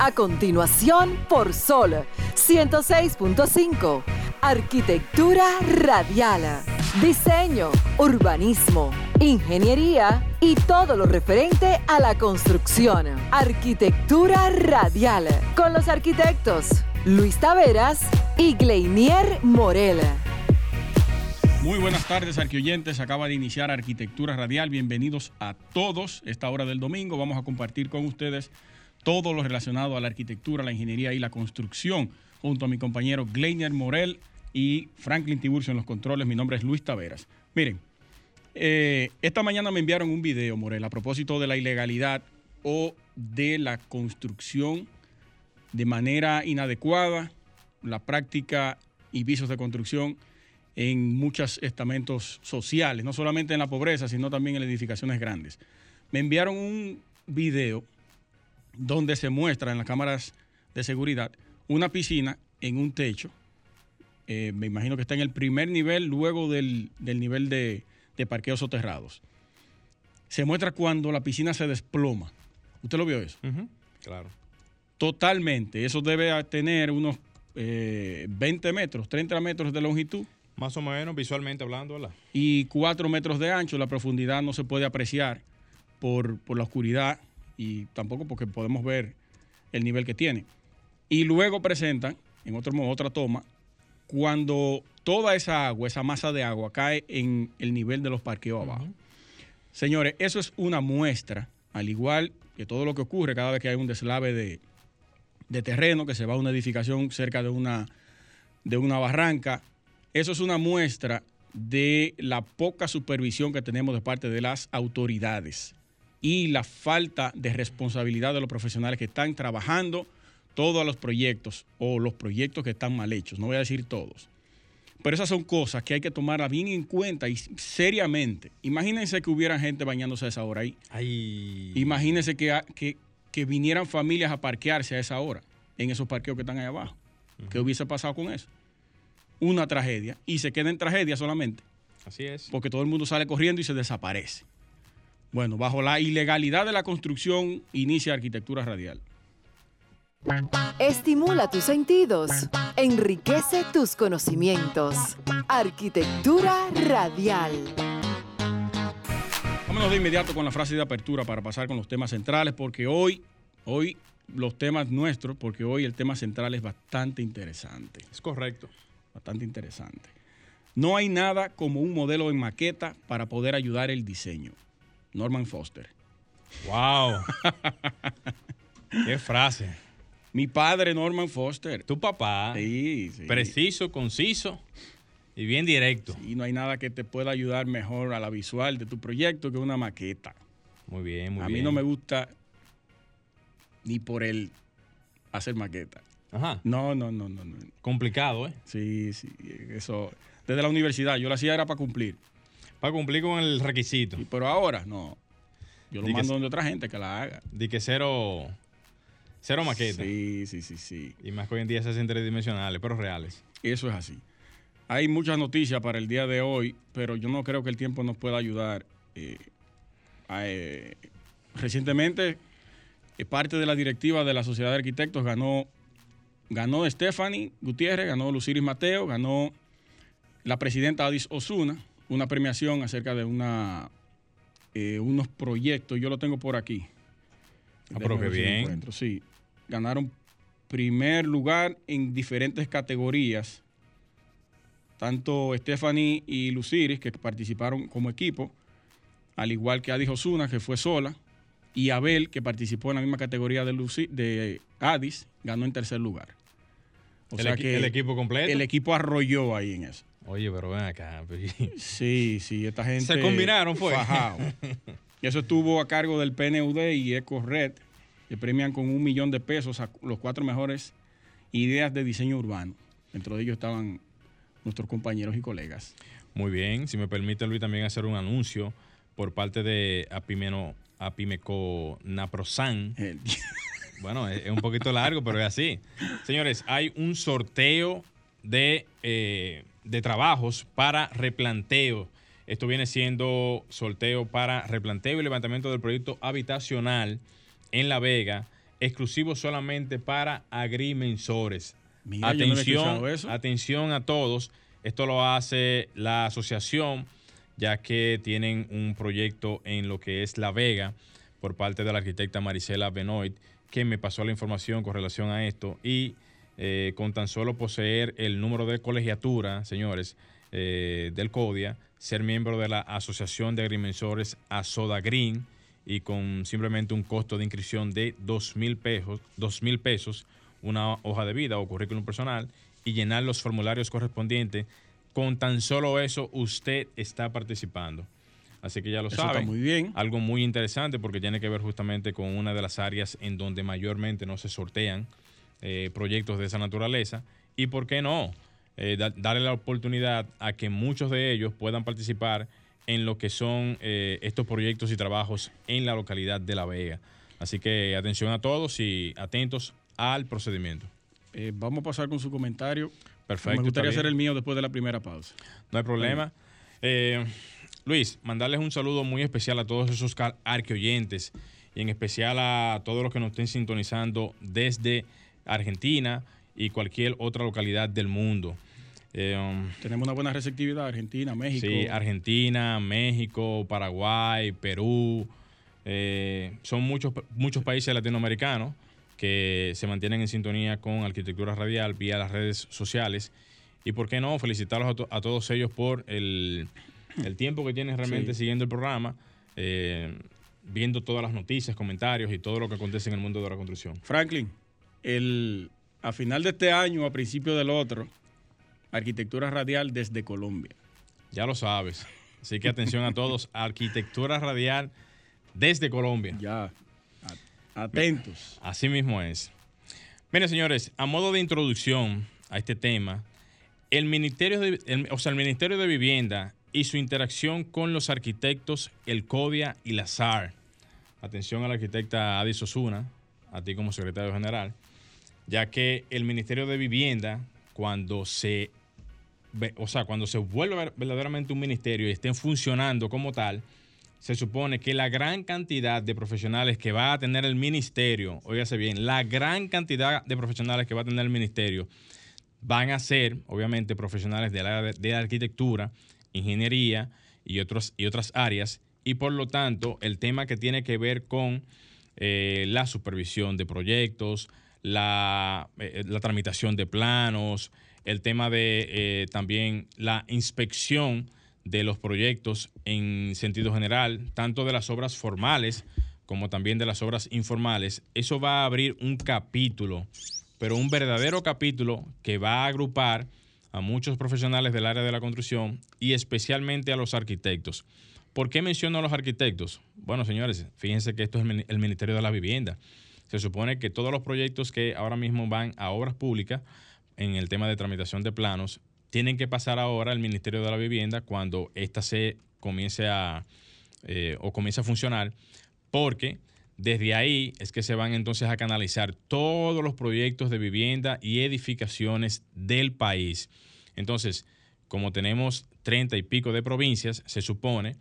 A continuación, por Sol 106.5. Arquitectura radial. Diseño, urbanismo, ingeniería y todo lo referente a la construcción. Arquitectura radial. Con los arquitectos Luis Taveras y Gleinier Morel. Muy buenas tardes, arquioyentes. Acaba de iniciar Arquitectura Radial. Bienvenidos a todos. Esta hora del domingo vamos a compartir con ustedes todo lo relacionado a la arquitectura, la ingeniería y la construcción, junto a mi compañero Gleiner Morel y Franklin Tiburcio en los controles. Mi nombre es Luis Taveras. Miren, eh, esta mañana me enviaron un video, Morel, a propósito de la ilegalidad o de la construcción de manera inadecuada, la práctica y visos de construcción en muchos estamentos sociales, no solamente en la pobreza, sino también en edificaciones grandes. Me enviaron un video donde se muestra en las cámaras de seguridad una piscina en un techo. Eh, me imagino que está en el primer nivel, luego del, nivel de, parqueos soterrados. Se muestra cuando la piscina se desploma. ¿Usted lo vio eso? Claro. Totalmente. Eso debe tener unos 20 eh, metros, 30 metros de longitud. Más o menos visualmente hablando, ¿verdad? Y 4 metros de ancho. La profundidad no se puede apreciar por, por la oscuridad y tampoco porque podemos ver el nivel que tiene. Y luego presentan, en otro, otra toma, cuando toda esa agua, esa masa de agua cae en el nivel de los parqueos abajo. Señores, eso es una muestra, al igual que todo lo que ocurre cada vez que hay un deslave de, de terreno, que se va a una edificación cerca de una, de una barranca. Eso es una muestra de la poca supervisión que tenemos de parte de las autoridades y la falta de responsabilidad de los profesionales que están trabajando todos los proyectos o los proyectos que están mal hechos, no voy a decir todos. Pero esas son cosas que hay que tomarlas bien en cuenta y seriamente. Imagínense que hubiera gente bañándose a esa hora ahí. Imagínense que, que, que, vinieran familias a parquearse a esa hora, en esos parqueos que están ahí abajo. ¿Qué hubiese pasado con eso? Una tragedia. Y se queda en tragedia solamente. Así es. Porque todo el mundo sale corriendo y se desaparece. Bueno, bajo la ilegalidad de la construcción inicia arquitectura radial. Estimula tus sentidos, enriquece tus conocimientos. Arquitectura radial. Vámonos de inmediato con la frase de apertura para pasar con los temas centrales, porque hoy, hoy los temas nuestros, porque hoy el tema central es bastante interesante. Es correcto. Bastante interesante. No hay nada como un modelo en maqueta para poder ayudar el diseño. Norman Foster. ¡Wow! ¡Qué frase! Mi padre, Norman Foster. Tu papá. Sí, sí. Preciso, conciso y bien directo. Y no hay nada que te pueda ayudar mejor a la visual de tu proyecto que una maqueta. Muy bien, muy bien. A mí no me gusta ni por el hacer maqueta. Ajá. No, no, no, no, no. Complicado, ¿eh? Sí, sí. Eso. Desde la universidad, yo lo hacía era para cumplir. Para cumplir con el requisito. pero ahora no. Yo lo mando donde otra gente que la haga. Di que cero, cero maqueta. Sí, sí, sí, sí. Y más que hoy en día se hacen tridimensionales, pero reales. Eso es así. Hay muchas noticias para el día de hoy, pero yo no creo que el tiempo nos pueda ayudar. Eh, eh, recientemente, eh, parte de la directiva de la Sociedad de Arquitectos ganó, ganó Stephanie Gutiérrez, ganó Luciris Mateo, ganó la presidenta Adis Osuna una premiación acerca de una, eh, unos proyectos. Yo lo tengo por aquí. Ah, pero qué bien. sí, ganaron primer lugar en diferentes categorías. Tanto Stephanie y Luciris, que participaron como equipo, al igual que Adis Osuna, que fue sola, y Abel, que participó en la misma categoría de, Lucy, de Adis, ganó en tercer lugar. O sea que el equipo completo. El equipo arrolló ahí en eso. Oye, pero ven acá. Pues, sí, sí, esta gente. Se combinaron, fue. y eso estuvo a cargo del PNUD y EcoRed, que premian con un millón de pesos a los cuatro mejores ideas de diseño urbano. Dentro de ellos estaban nuestros compañeros y colegas. Muy bien, si me permite Luis también hacer un anuncio por parte de Apimeno, Apimeco Naprosan. bueno, es, un poquito largo, pero es así. Señores, hay un sorteo de eh, de trabajos para replanteo. Esto viene siendo sorteo para replanteo y levantamiento del proyecto habitacional en La Vega, exclusivo solamente para agrimensores. Mira, no atención, eso. atención a todos. Esto lo hace la asociación, ya que tienen un proyecto en lo que es La Vega por parte de la arquitecta Marisela Benoit, que me pasó la información con relación a esto. Y eh, con tan solo poseer el número de colegiatura, señores, eh, del CODIA, ser miembro de la Asociación de Agrimensores Asoda Green y con simplemente un costo de inscripción de dos mil pesos, mil pesos, una hoja de vida o currículum personal y llenar los formularios correspondientes. Con tan solo eso, usted está participando. Así que ya lo saben. está muy bien. Algo muy interesante porque tiene que ver justamente con una de las áreas en donde mayormente no se sortean eh, proyectos de esa naturaleza. Y por qué no, Eh, da- darle la oportunidad a que muchos de ellos puedan participar en lo que son eh, estos proyectos y trabajos en la localidad de La Vega. Así que atención a todos y atentos al procedimiento. Eh, vamos a pasar con su comentario. Perfecto. Me gustaría hacer el mío después de la primera pausa. No hay problema. Eh, Luis, mandarles un saludo muy especial a todos esos arqueoyentes y en especial a todos los que nos estén sintonizando desde Argentina y cualquier otra localidad del mundo. Eh, um, Tenemos una buena receptividad. Argentina, México. Sí, Argentina, México, Paraguay, Perú. eh, son muchos, muchos países latinoamericanos que se mantienen en sintonía con Arquitectura Radial vía las redes sociales. Y por qué no, felicitarlos a, to- a todos ellos por el, el tiempo que tienen realmente Sí. siguiendo el programa, eh, viendo todas las noticias, comentarios y todo lo que acontece en el mundo de la construcción. Franklin, el, a final de este año, a principio del otro, Arquitectura Radial desde Colombia. Ya lo sabes. Así que atención a todos. Arquitectura Radial desde Colombia. Ya, atentos. Así mismo es. Miren, señores, a modo de introducción a este tema, el Ministerio de, el- o sea, el Ministerio de Vivienda y su interacción con los arquitectos, el CODIA y la SAR. Atención a la arquitecta Adis Osuna, a ti como secretario general, ya que el Ministerio de Vivienda, cuando se, o sea, cuando se vuelve ver- verdaderamente un ministerio y estén funcionando como tal, se supone que la gran cantidad de profesionales que va a tener el ministerio, óigase bien, la gran cantidad de profesionales que va a tener el ministerio van a ser, obviamente, profesionales del área de, de arquitectura, ingeniería y, otros, y otras áreas. Y por lo tanto, el tema que tiene que ver con eh, la supervisión de proyectos, la, eh, la tramitación de planos, el tema de eh, también la inspección de los proyectos en sentido general, tanto de las obras formales como también de las obras informales. Eso va a abrir un capítulo, pero un verdadero capítulo que va a agrupar a muchos profesionales del área de la construcción y especialmente a los arquitectos. ¿Por qué menciono a los arquitectos? Bueno, señores, fíjense que esto es el Ministerio de la Vivienda. Se supone que todos los proyectos que ahora mismo van a obras públicas en el tema de tramitación de planos tienen que pasar ahora al Ministerio de la Vivienda cuando ésta se comience a eh, o comience a funcionar, porque desde ahí es que se van entonces a canalizar todos los proyectos de vivienda y edificaciones del país. Entonces, como tenemos treinta y pico de provincias, se supone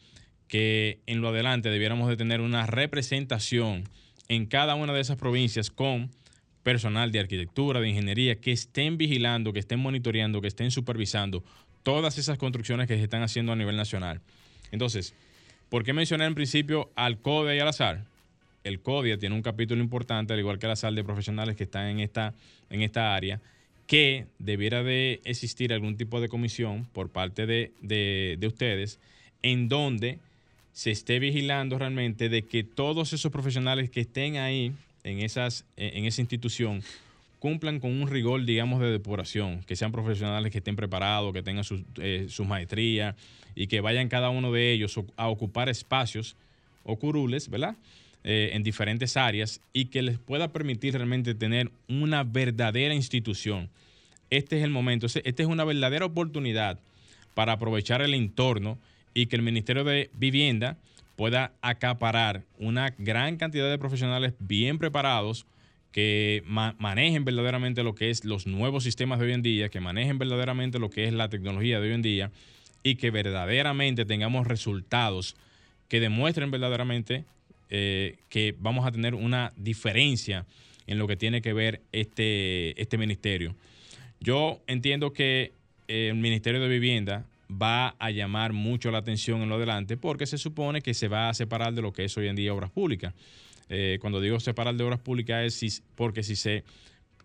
que en lo adelante debiéramos de tener una representación en cada una de esas provincias con personal de arquitectura, de ingeniería, que estén vigilando, que estén monitoreando, que estén supervisando todas esas construcciones que se están haciendo a nivel nacional. Entonces, ¿por qué mencioné en principio al CODIA y al azar? El CODIA tiene un capítulo importante, al igual que el azar de profesionales que están en esta, en esta área, que debiera de existir algún tipo de comisión por parte de, de- de ustedes en donde se esté vigilando realmente de que todos esos profesionales que estén ahí en, esas, en esa institución cumplan con un rigor, digamos, de depuración, que sean profesionales que estén preparados, que tengan sus eh, sus maestrías y que vayan cada uno de ellos a ocupar espacios o curules, ¿verdad? Eh, en diferentes áreas y que les pueda permitir realmente tener una verdadera institución. Este es el momento, esta es una verdadera oportunidad para aprovechar el entorno y que el Ministerio de Vivienda pueda acaparar una gran cantidad de profesionales bien preparados que ma- manejen verdaderamente lo que es los nuevos sistemas de hoy en día, que manejen verdaderamente lo que es la tecnología de hoy en día y que verdaderamente tengamos resultados que demuestren verdaderamente eh, que vamos a tener una diferencia en lo que tiene que ver este, este ministerio. Yo entiendo que el Ministerio de Vivienda va a llamar mucho la atención en lo adelante porque se supone que se va a separar de lo que es hoy en día obras públicas. Eh, cuando digo separar de obras públicas es porque si se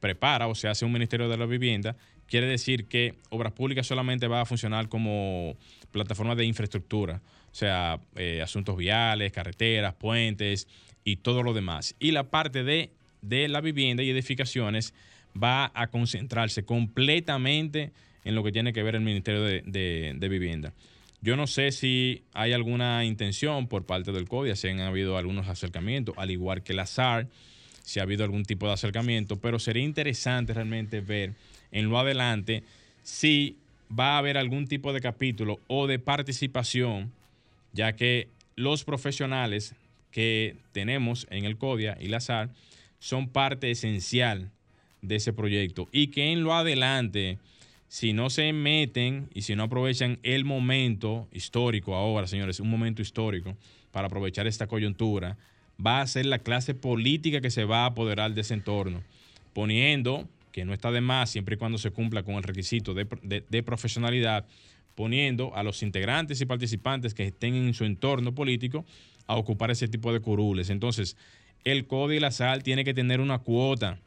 prepara o se hace un Ministerio de la Vivienda, quiere decir que obras públicas solamente va a funcionar como plataforma de infraestructura, o sea, eh, asuntos viales, carreteras, puentes y todo lo demás. Y la parte de, de la vivienda y edificaciones va a concentrarse completamente en lo que tiene que ver el Ministerio de, Vivienda. Yo no sé si hay alguna intención por parte del CODIA, si han habido algunos acercamientos, al igual que la SAR, si ha habido algún tipo de acercamiento, pero sería interesante realmente ver en lo adelante si va a haber algún tipo de capítulo o de participación, ya que los profesionales que tenemos en el CODIA y la SAR son parte esencial de ese proyecto y que en lo adelante si no se meten y si no aprovechan el momento histórico ahora, señores, un momento histórico para aprovechar esta coyuntura, va a ser la clase política que se va a apoderar de ese entorno, poniendo, que no está de más siempre y cuando se cumpla con el requisito de, profesionalidad, poniendo a los integrantes y participantes que estén en su entorno político a ocupar ese tipo de curules. Entonces, el CODI y la SAL tiene que tener una cuota,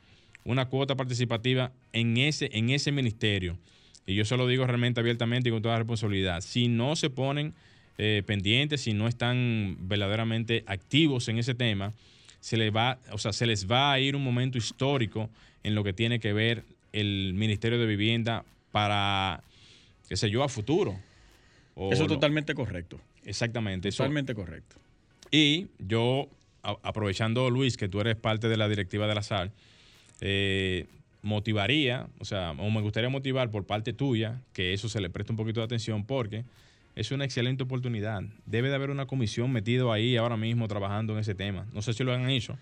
una cuota participativa en ese, en ese ministerio y yo se lo digo realmente abiertamente y con toda responsabilidad, si no se ponen eh, pendientes, si no están verdaderamente activos en ese tema, se les va, o sea, se les va a ir un momento histórico en lo que tiene que ver el Ministerio de Vivienda para, qué sé yo, a futuro. eso es totalmente correcto. Exactamente. Totalmente correcto. Y yo, aprovechando, Luis, que tú eres parte de la directiva de la SAL, eh, motivaría, o sea, o me gustaría motivar por parte tuya que eso se le preste un poquito de atención porque es una excelente oportunidad. Debe de haber una comisión metido ahí ahora mismo trabajando en ese tema. No sé si lo han hecho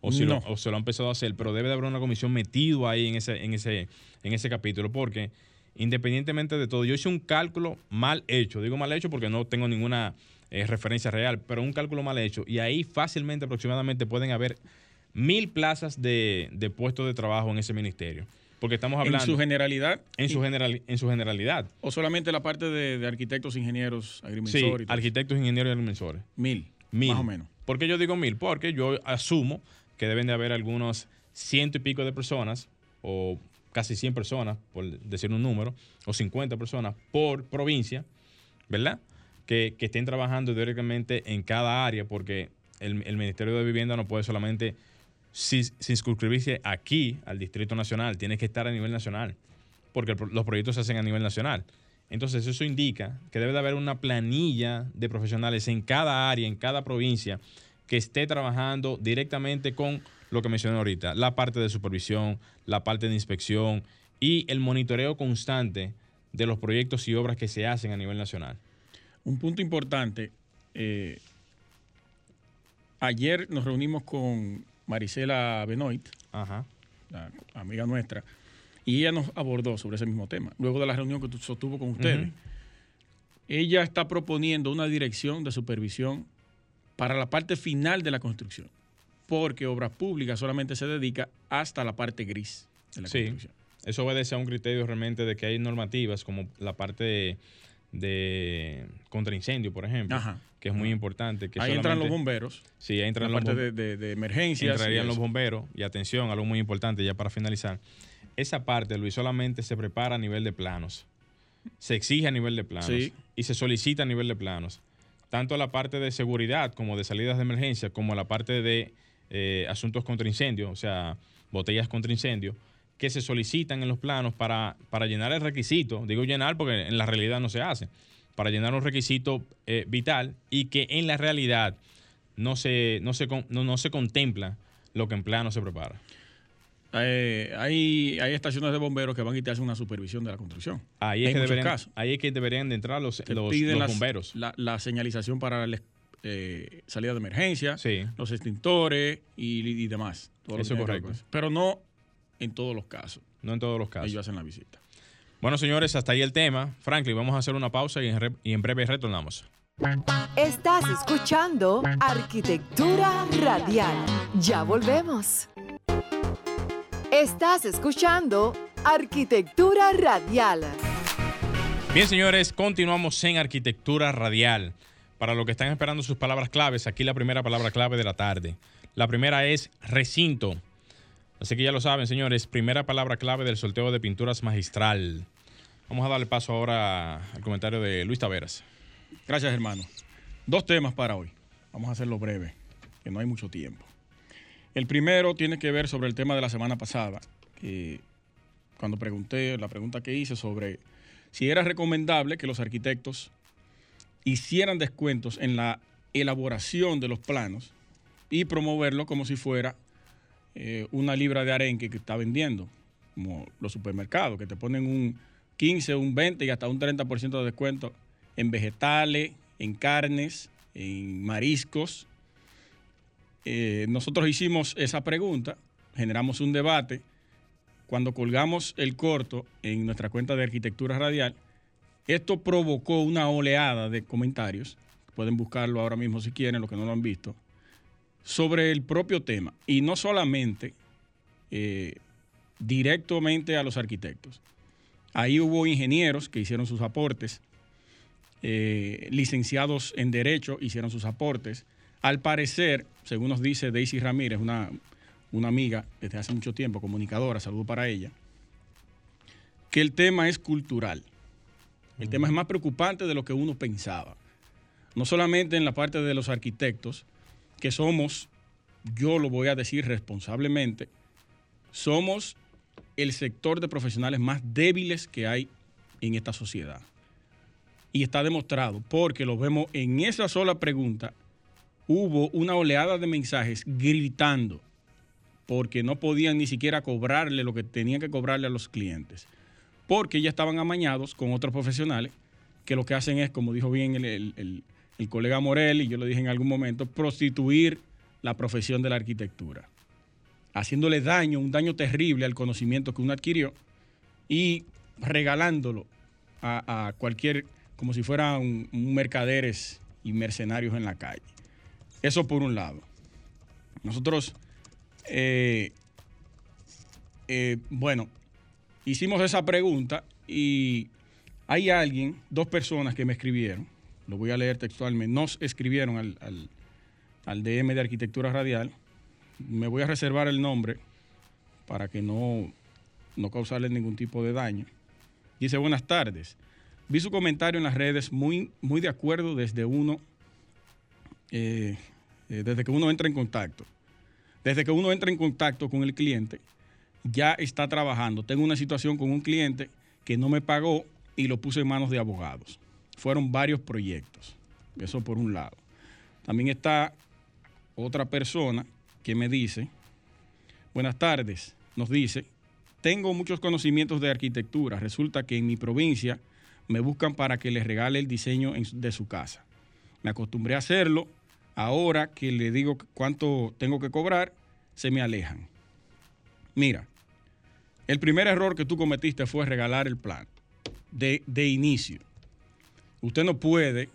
o si lo, se lo han empezado a hacer, pero debe de haber una comisión metido ahí en ese, en ese, en ese capítulo porque independientemente de todo, yo hice un cálculo mal hecho. Digo mal hecho porque no tengo ninguna eh, referencia real, pero un cálculo mal hecho. Y ahí fácilmente, aproximadamente, pueden haber mil plazas de, de puestos de trabajo en ese ministerio. Porque estamos hablando. En su generalidad. En su, general, en su generalidad. O solamente la parte de, arquitectos, ingenieros, agrimensores. Sí, arquitectos, ingenieros y agrimensores. Mil. Mil. Más o menos. ¿Por qué yo digo mil? Porque yo asumo que deben de haber algunos ciento y pico de personas, o casi 100 personas, por decir un número, o 50 personas por provincia, ¿verdad? Que, que estén trabajando directamente en cada área, porque el, el Ministerio de Vivienda no puede solamente si, inscribirse aquí al Distrito Nacional, tiene que estar a nivel nacional, porque los proyectos se hacen a nivel nacional. Entonces eso indica que debe de haber una planilla de profesionales en cada área, en cada provincia, que esté trabajando directamente con lo que mencioné ahorita, la parte de supervisión, la parte de inspección y el monitoreo constante de los proyectos y obras que se hacen a nivel nacional. Un punto importante, eh, ayer nos reunimos con Marisela Benoit, la amiga nuestra, y ella nos abordó sobre ese mismo tema, luego de la reunión que sostuvo con ustedes. Ella está proponiendo una dirección de supervisión para la parte final de la construcción, porque Obras Públicas solamente se dedica hasta la parte gris de la construcción. Eso obedece a un criterio realmente de que hay normativas como la parte de, de contraincendio, por ejemplo, que es muy importante. Que ahí entran los bomberos. Sí, ahí entran la los parte de, de, emergencias. Entrarían los bomberos. Y atención, algo muy importante ya para finalizar. Esa parte, Luis, solamente se prepara a nivel de planos. Se exige a nivel de planos. Y se solicita a nivel de planos. Tanto la parte de seguridad como de salidas de emergencia, como la parte de eh, asuntos contra incendio, o sea, botellas contra incendio que se solicitan en los planos para, para llenar el requisito, digo llenar porque en la realidad no se hace, para llenar un requisito eh, vital y que en la realidad no se, no, se, no, se contempla lo que en plano se prepara. Eh, hay, hay estaciones de bomberos que van a quitarse una supervisión de la construcción. Ahí es, que deberían, ahí es que deberían de entrar los, los, bomberos. La, señalización para la eh, salida de emergencia, los extintores y, demás. Eso es correcto. Pero no en todos los casos. No en todos los casos. Ellos hacen la visita. Bueno, señores, hasta ahí el tema. Franklin, vamos a hacer una pausa y en, y en breve retornamos. Estás escuchando Arquitectura Radial. Ya volvemos. Estás escuchando Arquitectura Radial. Bien, señores, continuamos en Arquitectura Radial. Para los que están esperando sus palabras claves, aquí la primera palabra clave de la tarde. La primera es recinto. Así que ya lo saben, señores, primera palabra clave del sorteo de pinturas magistral. Vamos a darle paso ahora al comentario de Luis Taveras. Gracias, hermano. Dos temas para hoy. Vamos a hacerlo breve, que no hay mucho tiempo. El primero tiene que ver sobre el tema de la semana pasada, que cuando pregunté, la pregunta que hice sobre si era recomendable que los arquitectos hicieran descuentos en la elaboración de los planos y promoverlo como si fuera eh, una libra de arenque que está vendiendo, como los supermercados, que te ponen un 15, un 20 y hasta un 30% de descuento en vegetales, en carnes, en mariscos. Eh, nosotros hicimos esa pregunta, generamos un debate. Cuando colgamos el corto en nuestra cuenta de arquitectura radial, esto provocó una oleada de comentarios, pueden buscarlo ahora mismo si quieren, los que no lo han visto, sobre el propio tema. Y no solamente eh, directamente a los arquitectos. Ahí hubo ingenieros que hicieron sus aportes, eh, licenciados en Derecho hicieron sus aportes. Al parecer, según nos dice Daisy Ramírez, una, una amiga desde hace mucho tiempo, comunicadora, saludo para ella, que el tema es cultural. El tema es más preocupante de lo que uno pensaba. No solamente en la parte de los arquitectos, que somos, yo lo voy a decir responsablemente, somos el sector de profesionales más débiles que hay en esta sociedad. Y está demostrado, porque lo vemos en esa sola pregunta, hubo una oleada de mensajes gritando porque no podían ni siquiera cobrarle lo que tenían que cobrarle a los clientes, porque ya estaban amañados con otros profesionales que lo que hacen es, como dijo bien el, colega Morel, y yo lo dije en algún momento, prostituir la profesión de la arquitectura, haciéndole daño, un daño terrible al conocimiento que uno adquirió y regalándolo a cualquier como si fueran mercaderes y mercenarios en la calle. Eso por un lado. Nosotros, eh, eh, bueno, hicimos esa pregunta y hay alguien, dos personas que me escribieron, lo voy a leer textualmente, nos escribieron al, al DM de Arquitectura Radial. Me voy a reservar el nombre para que no, no causarle ningún tipo de daño. Dice, buenas tardes. Vi su comentario en las redes muy, muy de acuerdo desde uno, eh, eh, desde que uno entra en contacto. Desde que uno entra en contacto con el cliente, ya está trabajando. Tengo una situación con un cliente que no me pagó y lo puse en manos de abogados. Fueron varios proyectos. Eso por un lado. También está otra persona que me dice, buenas tardes, nos dice, tengo muchos conocimientos de arquitectura. Resulta que en mi provincia me buscan para que les regale el diseño de su casa. Me acostumbré a hacerlo, ahora que le digo cuánto tengo que cobrar, se me alejan. Mira, el primer error que tú cometiste fue regalar el plan de, de inicio. Usted no puede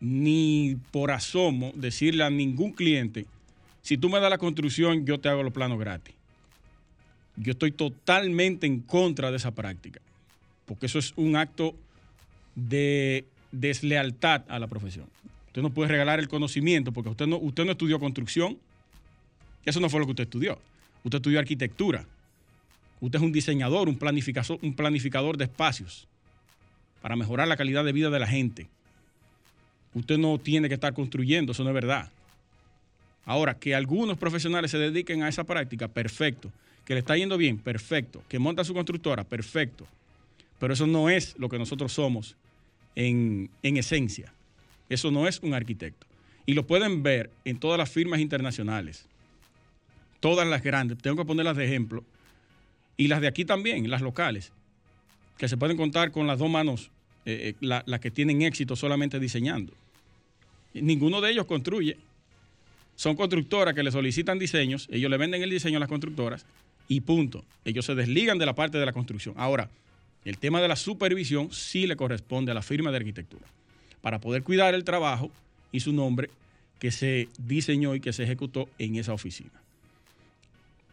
ni por asomo decirle a ningún cliente, si tú me das la construcción, yo te hago los planos gratis. Yo estoy totalmente en contra de esa práctica porque eso es un acto de deslealtad a la profesión. Usted no puede regalar el conocimiento porque usted no, usted no estudió construcción. Eso no fue lo que usted estudió. Usted estudió arquitectura. Usted es un diseñador, un planificador, un planificador de espacios para mejorar la calidad de vida de la gente. Usted no tiene que estar construyendo, eso no es verdad. Ahora, que algunos profesionales se dediquen a esa práctica, perfecto. Que le está yendo bien, perfecto. Que monta su constructora, perfecto. Pero eso no es lo que nosotros somos en, esencia. Eso no es un arquitecto. Y lo pueden ver en todas las firmas internacionales. Todas las grandes. Tengo que ponerlas de ejemplo. Y las de aquí también, las locales. Que se pueden contar con las dos manos, eh, eh, las que tienen éxito solamente diseñando. Ninguno de ellos construye. Son constructoras que le solicitan diseños, ellos le venden el diseño a las constructoras y punto. Ellos se desligan de la parte de la construcción. Ahora, el tema de la supervisión sí le corresponde a la firma de arquitectura. para poder cuidar el trabajo y su nombre que se diseñó y que se ejecutó en esa oficina.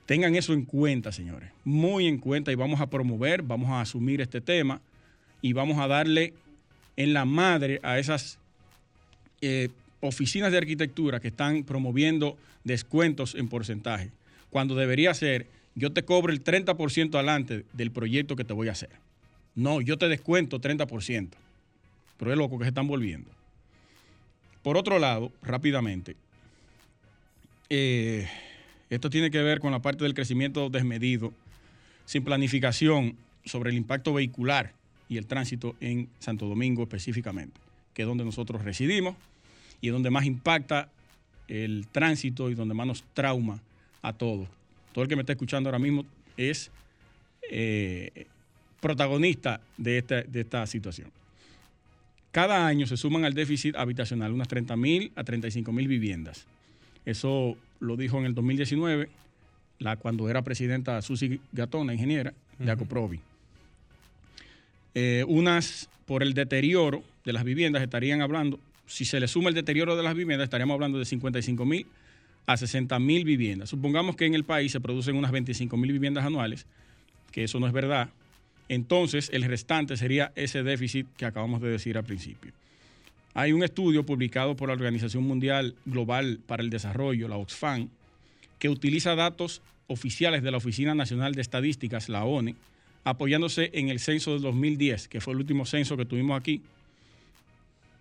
Tengan eso en cuenta, señores, muy en cuenta y vamos a promover, vamos a asumir este tema y vamos a darle en la madre a esas eh, oficinas de arquitectura que están promoviendo descuentos en porcentaje, cuando debería ser yo te cobro el 30% adelante del proyecto que te voy a hacer. No, yo te descuento 30%. Pero es loco que se están volviendo. Por otro lado, rápidamente, eh, esto tiene que ver con la parte del crecimiento desmedido, sin planificación sobre el impacto vehicular y el tránsito en Santo Domingo específicamente, que es donde nosotros residimos y es donde más impacta el tránsito y donde más nos trauma a todos. Todo el que me está escuchando ahora mismo es eh, protagonista de esta, de esta situación. Cada año se suman al déficit habitacional unas 30 mil a 35 mil viviendas. Eso lo dijo en el 2019, la, cuando era presidenta Susi Gatona, ingeniera, de Acoprovi. Eh, unas por el deterioro de las viviendas estarían hablando, si se le suma el deterioro de las viviendas, estaríamos hablando de 55 mil a 60 mil viviendas. Supongamos que en el país se producen unas 25 mil viviendas anuales, que eso no es verdad. Entonces, el restante sería ese déficit que acabamos de decir al principio. Hay un estudio publicado por la Organización Mundial Global para el Desarrollo, la Oxfam, que utiliza datos oficiales de la Oficina Nacional de Estadísticas, la ONE, apoyándose en el censo del 2010, que fue el último censo que tuvimos aquí.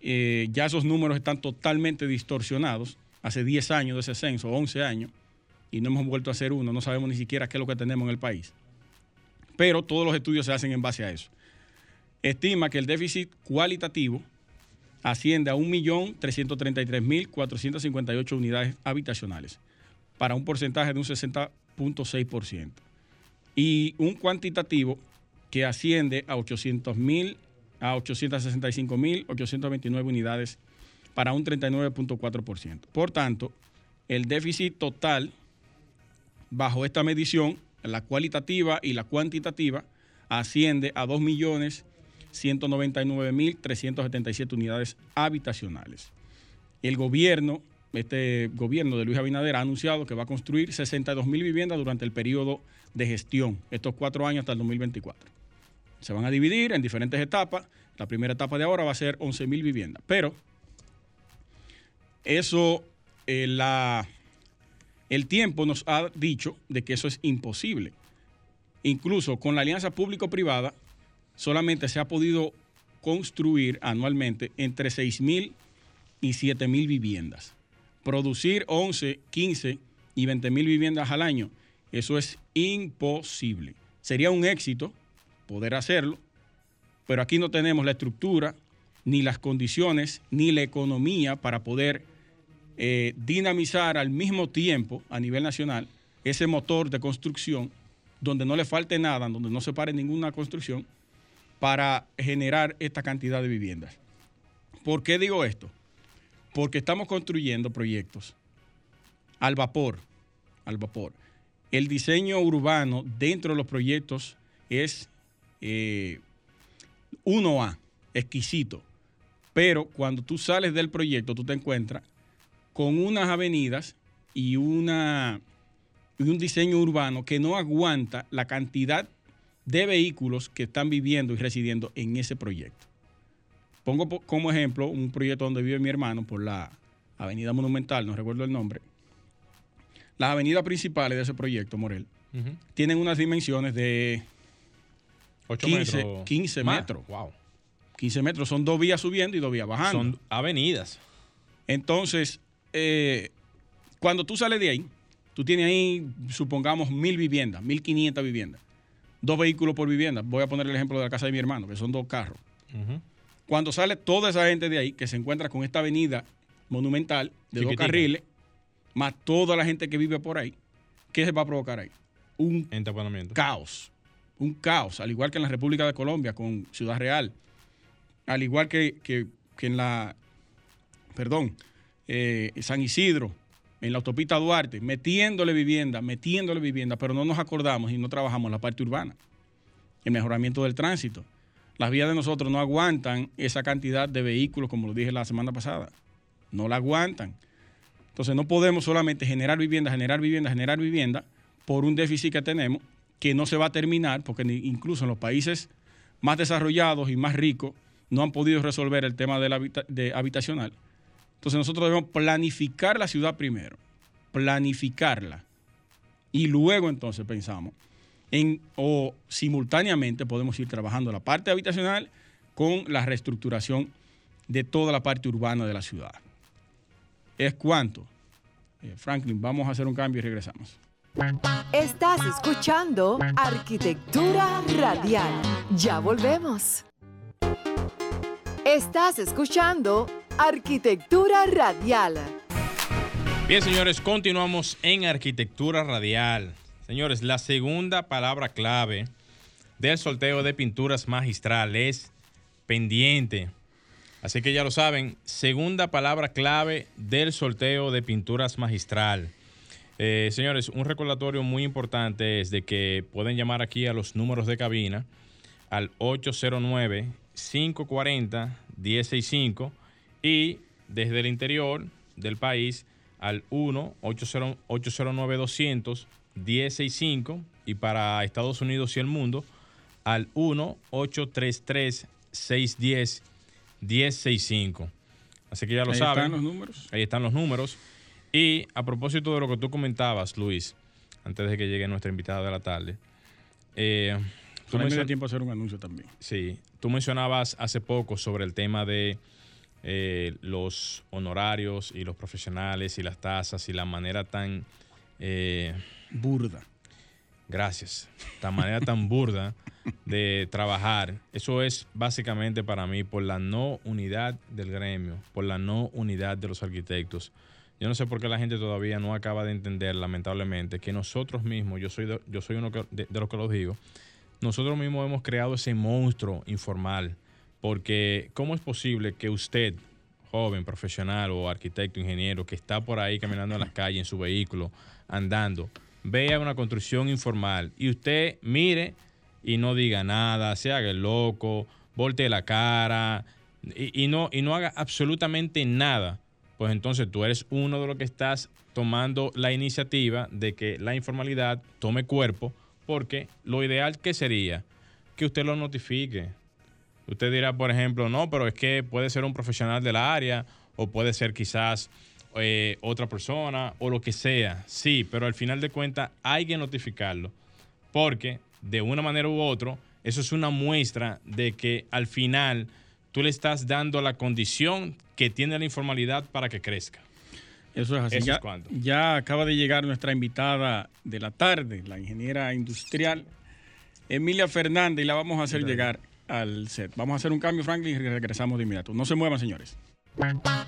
Eh, ya esos números están totalmente distorsionados. Hace 10 años de ese censo, 11 años, y no hemos vuelto a hacer uno, no sabemos ni siquiera qué es lo que tenemos en el país. Pero todos los estudios se hacen en base a eso. Estima que el déficit cualitativo asciende a 1.333.458 unidades habitacionales, para un porcentaje de un 60.6%. Y un cuantitativo que asciende a 800.000 a 865.829 unidades para un 39.4%. Por tanto, el déficit total bajo esta medición, la cualitativa y la cuantitativa, asciende a 2.199.377 unidades habitacionales. El gobierno, este gobierno de Luis Abinader ha anunciado que va a construir 62.000 viviendas durante el periodo de gestión, estos cuatro años hasta el 2024. Se van a dividir en diferentes etapas. La primera etapa de ahora va a ser 11.000 viviendas, pero eso, eh, la, el tiempo nos ha dicho de que eso es imposible. Incluso con la alianza público-privada, solamente se ha podido construir anualmente entre 6.000 y 7.000 viviendas. Producir 11, 15 y 20.000 viviendas al año, eso es imposible. Sería un éxito poder hacerlo, pero aquí no tenemos la estructura, ni las condiciones, ni la economía para poder eh, dinamizar al mismo tiempo a nivel nacional ese motor de construcción donde no le falte nada, donde no se pare ninguna construcción para generar esta cantidad de viviendas. ¿Por qué digo esto? Porque estamos construyendo proyectos al vapor, al vapor. El diseño urbano dentro de los proyectos es 1A, eh, exquisito. Pero cuando tú sales del proyecto, tú te encuentras con unas avenidas y, un diseño urbano que no aguanta la cantidad de vehículos que están viviendo y residiendo en ese proyecto. Pongo como ejemplo un proyecto donde vive mi hermano por la Avenida Monumental, no recuerdo el nombre. Las avenidas principales de ese proyecto, Morel, tienen unas dimensiones de 8 metros. 15 metros. Wow. 15 metros. Son dos vías subiendo y dos vías bajando. Son avenidas. Entonces, eh, cuando tú sales de ahí, tú tienes ahí, supongamos, mil viviendas, mil quinientas viviendas. Dos vehículos por vivienda. Voy a poner el ejemplo de la casa de mi hermano, que son dos carros. Cuando sale toda esa gente de ahí, que se encuentra con esta avenida monumental de dos carriles, más toda la gente que vive por ahí, ¿qué se va a provocar ahí? Un caos. Un caos, al igual que en la República de Colombia con Ciudad Real, al igual que, que en la, perdón, eh, San Isidro, en la autopista Duarte, metiéndole vivienda, metiéndole vivienda, pero no nos acordamos y no trabajamos la parte urbana, el mejoramiento del tránsito, Las vías de nosotros no aguantan esa cantidad de vehículos, como lo dije la semana pasada. No la aguantan. Entonces no podemos solamente generar vivienda, generar vivienda, generar vivienda por un déficit que tenemos que no se va a terminar, porque incluso en los países más desarrollados y más ricos no han podido resolver el tema de habitacional. Entonces nosotros debemos planificar la ciudad primero, planificarla. Y luego entonces pensamos en, o simultáneamente podemos ir trabajando la parte habitacional con la reestructuración de toda la parte urbana de la ciudad. ¿Es cuánto? Eh, Franklin, vamos a hacer un cambio y regresamos. Estás escuchando Arquitectura Radial. Ya volvemos. Estás escuchando Arquitectura Radial. Bien, señores, continuamos en Arquitectura Radial. Señores, la segunda palabra clave del sorteo de pinturas magistrales pendiente. Así que ya lo saben, segunda palabra clave del sorteo de pinturas magistral. Eh, señores, un recordatorio muy importante es de que pueden llamar aquí a los números de cabina al 809-540-165 y desde el interior del país al 1-809-200-165 y para Estados Unidos y el mundo al 1-833-610-1065. Así que ya lo saben. Ahí están los números. Ahí están los números. Y a propósito de lo que tú comentabas, Luis, antes de que llegue nuestra invitada de la tarde. Eh, tú me tiempo a hacer un anuncio también. Sí, tú mencionabas hace poco sobre el tema de eh, los honorarios y los profesionales y las tasas y la manera tan... Eh, burda. Gracias. La manera tan burda de trabajar. Eso es básicamente para mí por la no unidad del gremio, por la no unidad de los arquitectos. Yo no sé por qué la gente todavía no acaba de entender, lamentablemente, que nosotros mismos, yo soy, yo soy uno de, los que lo digo, nosotros mismos hemos creado ese monstruo informal. Porque, ¿cómo es posible que usted, joven, profesional o arquitecto, ingeniero, que está por ahí caminando en las calles, en su vehículo, andando, vea una construcción informal y usted mire y no diga nada, se haga el loco, voltee la cara y, no, haga absolutamente nada? pues entonces tú eres uno de los que estás tomando la iniciativa de que la informalidad tome cuerpo, porque lo ideal que sería que usted lo notifique. Usted dirá, por ejemplo, no, pero es que puede ser un profesional del área o puede ser quizás eh, otra persona o lo que sea. Sí, pero al final de cuentas hay que notificarlo, porque de una manera u otra, eso es una muestra de que al final tú le estás dando la condición que tiene la informalidad para que crezca. Eso es así. ya, ya acaba de llegar nuestra invitada de la tarde, la ingeniera industrial Emilia Fernández, y la vamos a hacer llegar al set. Vamos a hacer un cambio, Franklin, y regresamos de inmediato. No se muevan, señores.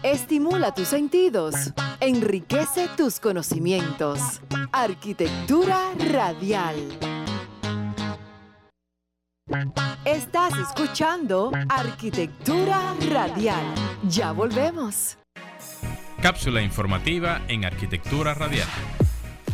Estimula tus sentidos, enriquece tus conocimientos. Arquitectura radial. Estás escuchando Arquitectura Radial. Ya volvemos. Cápsula informativa en Arquitectura Radial.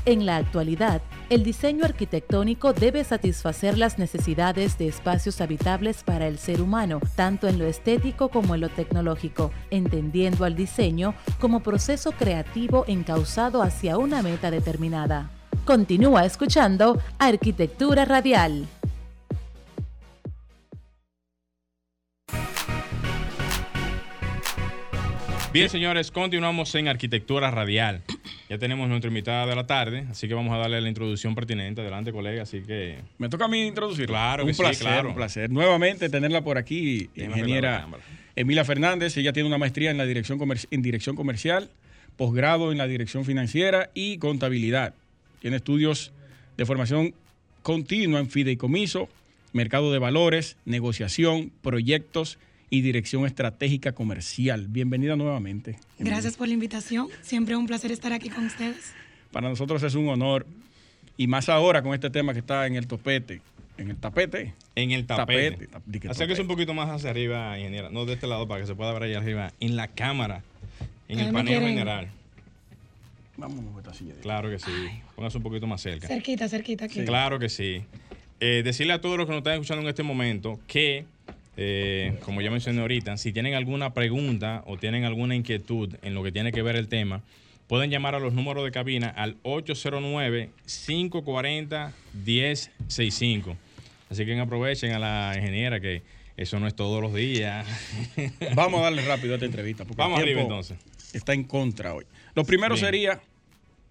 En la actualidad, el diseño arquitectónico debe satisfacer las necesidades de espacios habitables para el ser humano, tanto en lo estético como en lo tecnológico, entendiendo al diseño como proceso creativo encauzado hacia una meta determinada. Continúa escuchando Arquitectura Radial. Bien, señores, continuamos en Arquitectura Radial. Ya tenemos nuestra invitada de la tarde, así que vamos a darle la introducción pertinente. Adelante, colega, así que... Me toca a mí introducir. Claro, un placer, claro. Un placer. Nuevamente tenerla por aquí, ingeniera Emilia Fernández. Ella tiene una maestría en la dirección, en dirección comercial, posgrado en la dirección financiera y contabilidad. Tiene estudios de formación continua en fideicomiso, mercado de valores, negociación, proyectos y Dirección Estratégica Comercial. Bienvenida nuevamente. Gracias por la invitación. Siempre es un placer estar aquí con ustedes. Para nosotros es un honor. Y más ahora con este tema que está en el topete. En el tapete. En el tapete. tapete. un poquito más hacia arriba, ingeniera. No de este lado para que se pueda ver allá arriba. En la cámara. En el panel general. Vamos a esta silla. Claro que sí. Póngase un poquito más cerca. Cerquita, cerquita aquí. Claro que sí. Eh, decirle a todos los que nos están escuchando en este momento que eh, como ya mencioné ahorita, si tienen alguna pregunta o tienen alguna inquietud en lo que tiene que ver el tema, pueden llamar a los números de cabina al 809-540-1065. Así que aprovechen a la ingeniera que eso no es todos los días. Vamos a darle rápido a esta entrevista. Porque Vamos el arriba entonces. Está en contra hoy. Lo primero Bien. sería,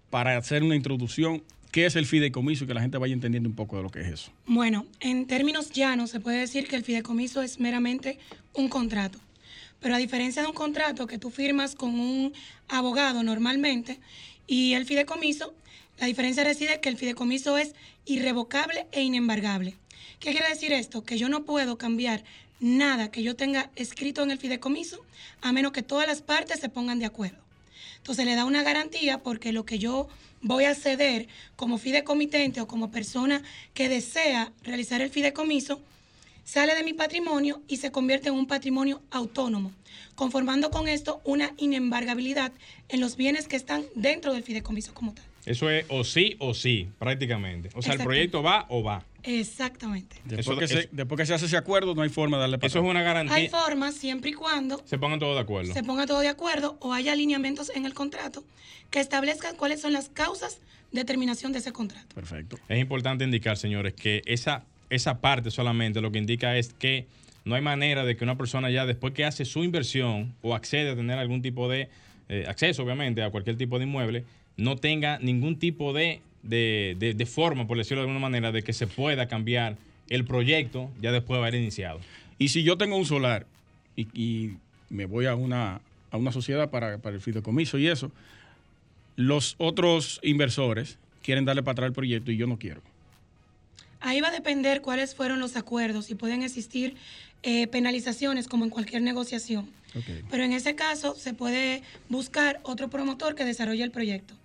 para hacer una introducción, ¿qué es el fideicomiso? Y que la gente vaya entendiendo un poco de lo que es eso. Bueno, en términos llanos se puede decir que el fideicomiso es meramente un contrato. Pero a diferencia de un contrato que tú firmas con un abogado normalmente y el fideicomiso, la diferencia reside en que el fideicomiso es irrevocable e inembargable. ¿Qué quiere decir esto? Que yo no puedo cambiar nada que yo tenga escrito en el fideicomiso a menos que todas las partes se pongan de acuerdo. Entonces le da una garantía porque lo que yo voy a ceder como fideicomitente o como persona que desea realizar el fideicomiso sale de mi patrimonio y se convierte en un patrimonio autónomo, conformando con esto una inembargabilidad en los bienes que están dentro del fideicomiso como tal. Eso es o sí o sí, prácticamente. O sea, el proyecto va o va. Exactamente. Después, Eso- que, se, después que se hace ese acuerdo, no hay forma de darle para Eso es una Hay garantía. formas siempre y cuando Se pongan todos de acuerdo. se ponga todo de acuerdo o haya alineamientos en el contrato que establezcan cuáles son las causas de terminación de ese contrato. Perfecto. Es importante indicar, señores, que esa, esa parte solamente lo que indica es que no hay manera de que una persona ya después que hace su inversión o accede a tener algún tipo de eh, acceso, obviamente, a cualquier tipo de inmueble, no tenga ningún tipo de, de, de- de forma, por decirlo de alguna manera, de que se pueda cambiar el proyecto ya después de haber iniciado. Y si yo tengo un solar y, y me voy a una, a una sociedad para, para el fideicomiso y eso, los otros inversores quieren darle para atrás el proyecto y yo no quiero. Ahí va a depender cuáles fueron los acuerdos y pueden existir eh, penalizaciones como en cualquier negociación. Pero en ese caso se puede buscar otro promotor que desarrolle el proyecto.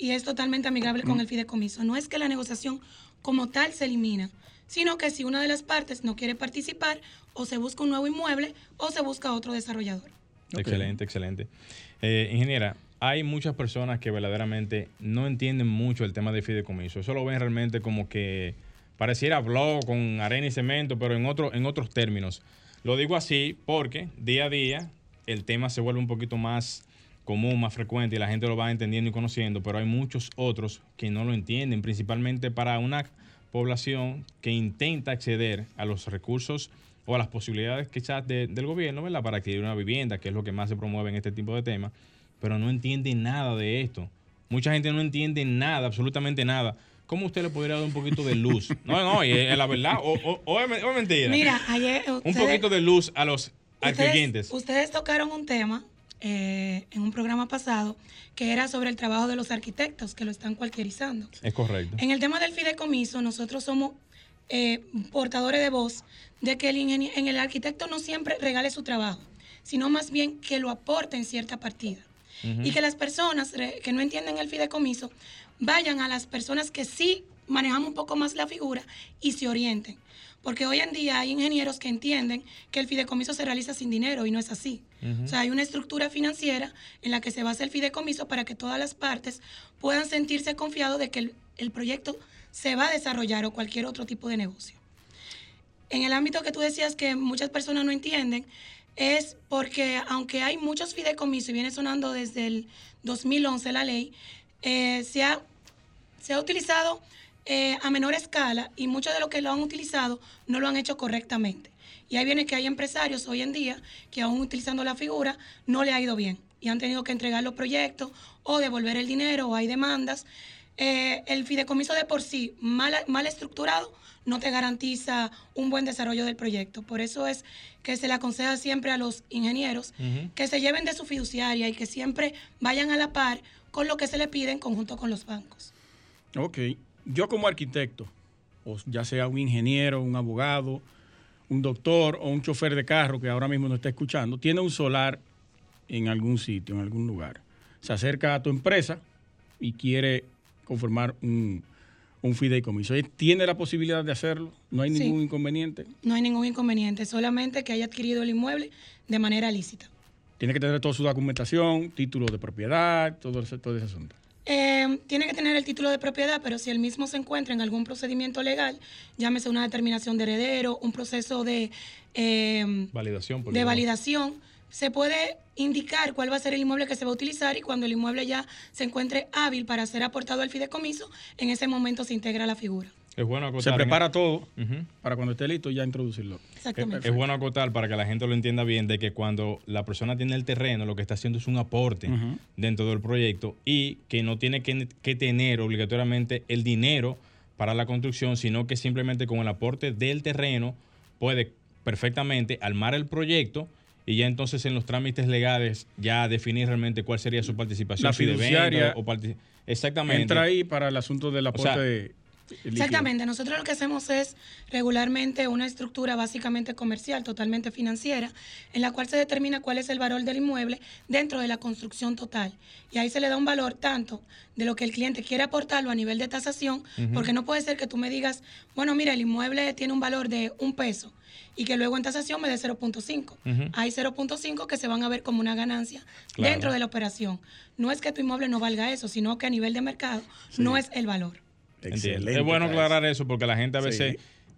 Y es totalmente amigable con el fideicomiso. No es que la negociación como tal se elimina, sino que si una de las partes no quiere participar, o se busca un nuevo inmueble o se busca otro desarrollador. Excelente, excelente. Eh, ingeniera, hay muchas personas que verdaderamente no entienden mucho el tema de fideicomiso. Eso lo ven realmente como que pareciera blog con arena y cemento, pero en, otro, en otros términos. Lo digo así porque día a día el tema se vuelve un poquito más común, más frecuente y la gente lo va entendiendo y conociendo, pero hay muchos otros que no lo entienden, principalmente para una población que intenta acceder a los recursos o a las posibilidades quizás de- del gobierno, ¿verdad? Para adquirir una vivienda, que es lo que más se promueve en este tipo de temas, pero no entiende nada de esto. Mucha gente no entiende nada, absolutamente nada. ¿Cómo usted le podría dar un poquito de luz? No, no, y es la verdad, o, o- o es, mentira. Mira, ayer un ustedes- poquito de luz a los Ustedes, clientes. ustedes tocaron un tema eh, en un programa pasado que era sobre el trabajo de los arquitectos que lo están cualquierizando. Es correcto. En el tema del fideicomiso, nosotros somos eh, portadores de voz de que el, en el arquitecto no siempre regale su trabajo, sino más bien que lo aporte en cierta partida. Y que las personas que no entienden el fideicomiso vayan a las personas que sí manejamos un poco más la figura y se orienten. Porque hoy en día hay ingenieros que entienden que el fideicomiso se realiza sin dinero y no es así. O sea, hay una estructura financiera en la que se basa el fideicomiso para que todas las partes puedan sentirse confiados de que el, el proyecto se va a desarrollar o cualquier otro tipo de negocio. En el ámbito que tú decías que muchas personas no entienden, es porque aunque hay muchos fideicomisos y viene sonando desde el 2011 la ley, eh, se, ha, se ha utilizado eh, a menor escala y muchos de los que lo han utilizado no lo han hecho correctamente. Y ahí viene que hay empresarios hoy en día que aún utilizando la figura no le ha ido bien y han tenido que entregar los proyectos o devolver el dinero o hay demandas. Eh, el fideicomiso de por sí, mal, mal estructurado, no te garantiza un buen desarrollo del proyecto. Por eso es que se le aconseja siempre a los ingenieros que se lleven de su fiduciaria y que siempre vayan a la par con lo que se le pide en conjunto con los bancos. Ok. Yo como arquitecto, o ya sea un ingeniero, un abogado, un doctor o un chofer de carro que ahora mismo nos está escuchando, tiene un solar en algún sitio, en algún lugar. Se acerca a tu empresa y quiere conformar un, un fideicomiso. ¿Él ¿Tiene la posibilidad de hacerlo? ¿No hay Sí. ningún inconveniente? No hay ningún inconveniente, solamente que haya adquirido el inmueble de manera lícita. Tiene que tener toda su documentación, título de propiedad, todo ese, todo ese asunto. Eh, tiene que tener el título de propiedad, pero si el mismo se encuentra en algún procedimiento legal, llámese una determinación de heredero, un proceso de eh, validación, de validación, se puede indicar cuál va a ser el inmueble que se va a utilizar y cuando el inmueble ya se encuentre hábil para ser aportado al fideicomiso, en ese momento se integra la figura. Es bueno acotar. Se prepara todo para cuando esté listo ya introducirlo. Exactamente. Es, bueno acotar para que la gente lo entienda bien de que cuando la persona tiene el terreno, lo que está haciendo es un aporte dentro del proyecto y que no tiene que, que, tener obligatoriamente el dinero para la construcción, sino que simplemente con el aporte del terreno puede perfectamente armar el proyecto y ya entonces en los trámites legales ya definir realmente cuál sería su participación. La fiduciaria o Exactamente. Entra ahí para el asunto del aporte Exactamente, nosotros lo que hacemos es regularmente una estructura básicamente comercial, totalmente financiera, en la cual se determina cuál es el valor del inmueble dentro de la construcción total. Y ahí se le da un valor tanto de lo que el cliente quiere aportarlo a nivel de tasación, porque no puede ser que tú me digas, bueno, mira, el inmueble tiene un valor de un peso y que luego en tasación me dé 0.5. Hay 0.5 que se van a ver como una ganancia dentro de la operación. No es que tu inmueble no valga eso, sino que a nivel de mercado no es el valor. Es bueno aclarar eso porque la gente a veces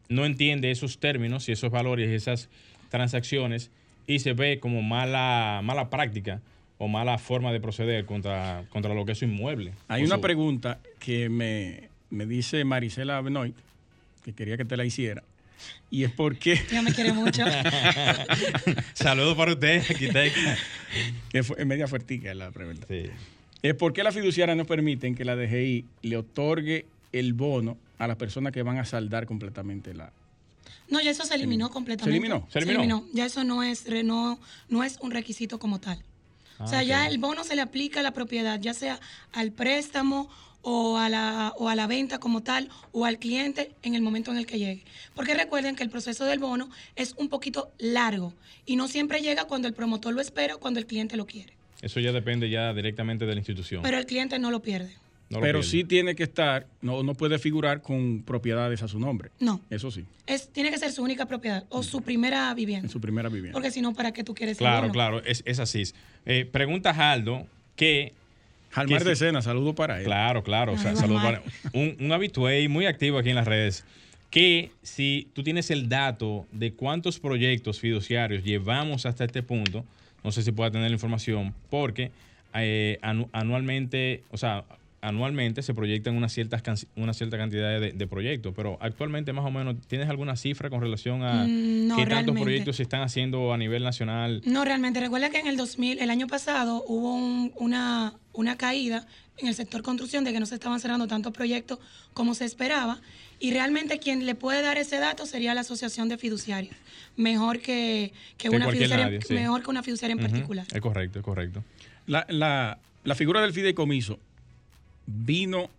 no entiende esos términos y esos valores y esas transacciones y se ve como mala, mala práctica o mala forma de proceder contra, contra lo que es su inmueble. Hay una pregunta que me, dice Marisela Benoit, que quería que te la hiciera. Y es porque. Ya me quiere mucho. Saludos para usted, arquitecta. que es media fuertica la pregunta. Es por qué las fiduciarias no permiten que la DGI le otorgue el bono a las personas que van a saldar completamente la... No, ya eso se eliminó completamente. ¿Se eliminó? ¿Se eliminó? Ya eso no es, no, no es un requisito como tal. o sea, ah, ya el bono se le aplica a la propiedad, ya sea al préstamo o a, la, o a la venta como tal o al cliente en el momento en el que llegue. Porque recuerden que el proceso del bono es un poquito largo y no siempre llega cuando el promotor lo espera o cuando el cliente lo quiere. Eso ya depende ya directamente de la institución. Pero el cliente no lo pierde pero sí tiene que estar, no, no puede figurar con propiedades a su nombre. No. Eso sí. Es, tiene que ser su única propiedad o su primera vivienda. En su primera vivienda. Porque si no, ¿para qué tú quieres Claro, claro, es, es así. Eh, pregunta Aldo que Jalmar de Sena, saludo para él. Claro, claro. para un, un habitué muy activo aquí en las redes. Que si tú tienes el dato de cuántos proyectos fiduciarios llevamos hasta este punto, no sé si pueda tener la información, porque eh, anualmente, o sea, anualmente se proyectan una cierta, una cierta cantidad de, proyectos, pero actualmente más o menos, ¿tienes alguna cifra con relación a mm, qué tantos proyectos se están haciendo a nivel nacional? No, realmente. Recuerda que en el 2000, el año pasado, hubo una, una caída en el sector construcción de que no se estaban cerrando tantos proyectos como se esperaba. Y realmente quien le puede dar ese dato sería la Asociación de Fiduciarios. Mejor que, una, fiduciaria, mejor que una fiduciaria en particular. Es correcto, es correcto. La, la, la figura del fideicomiso vino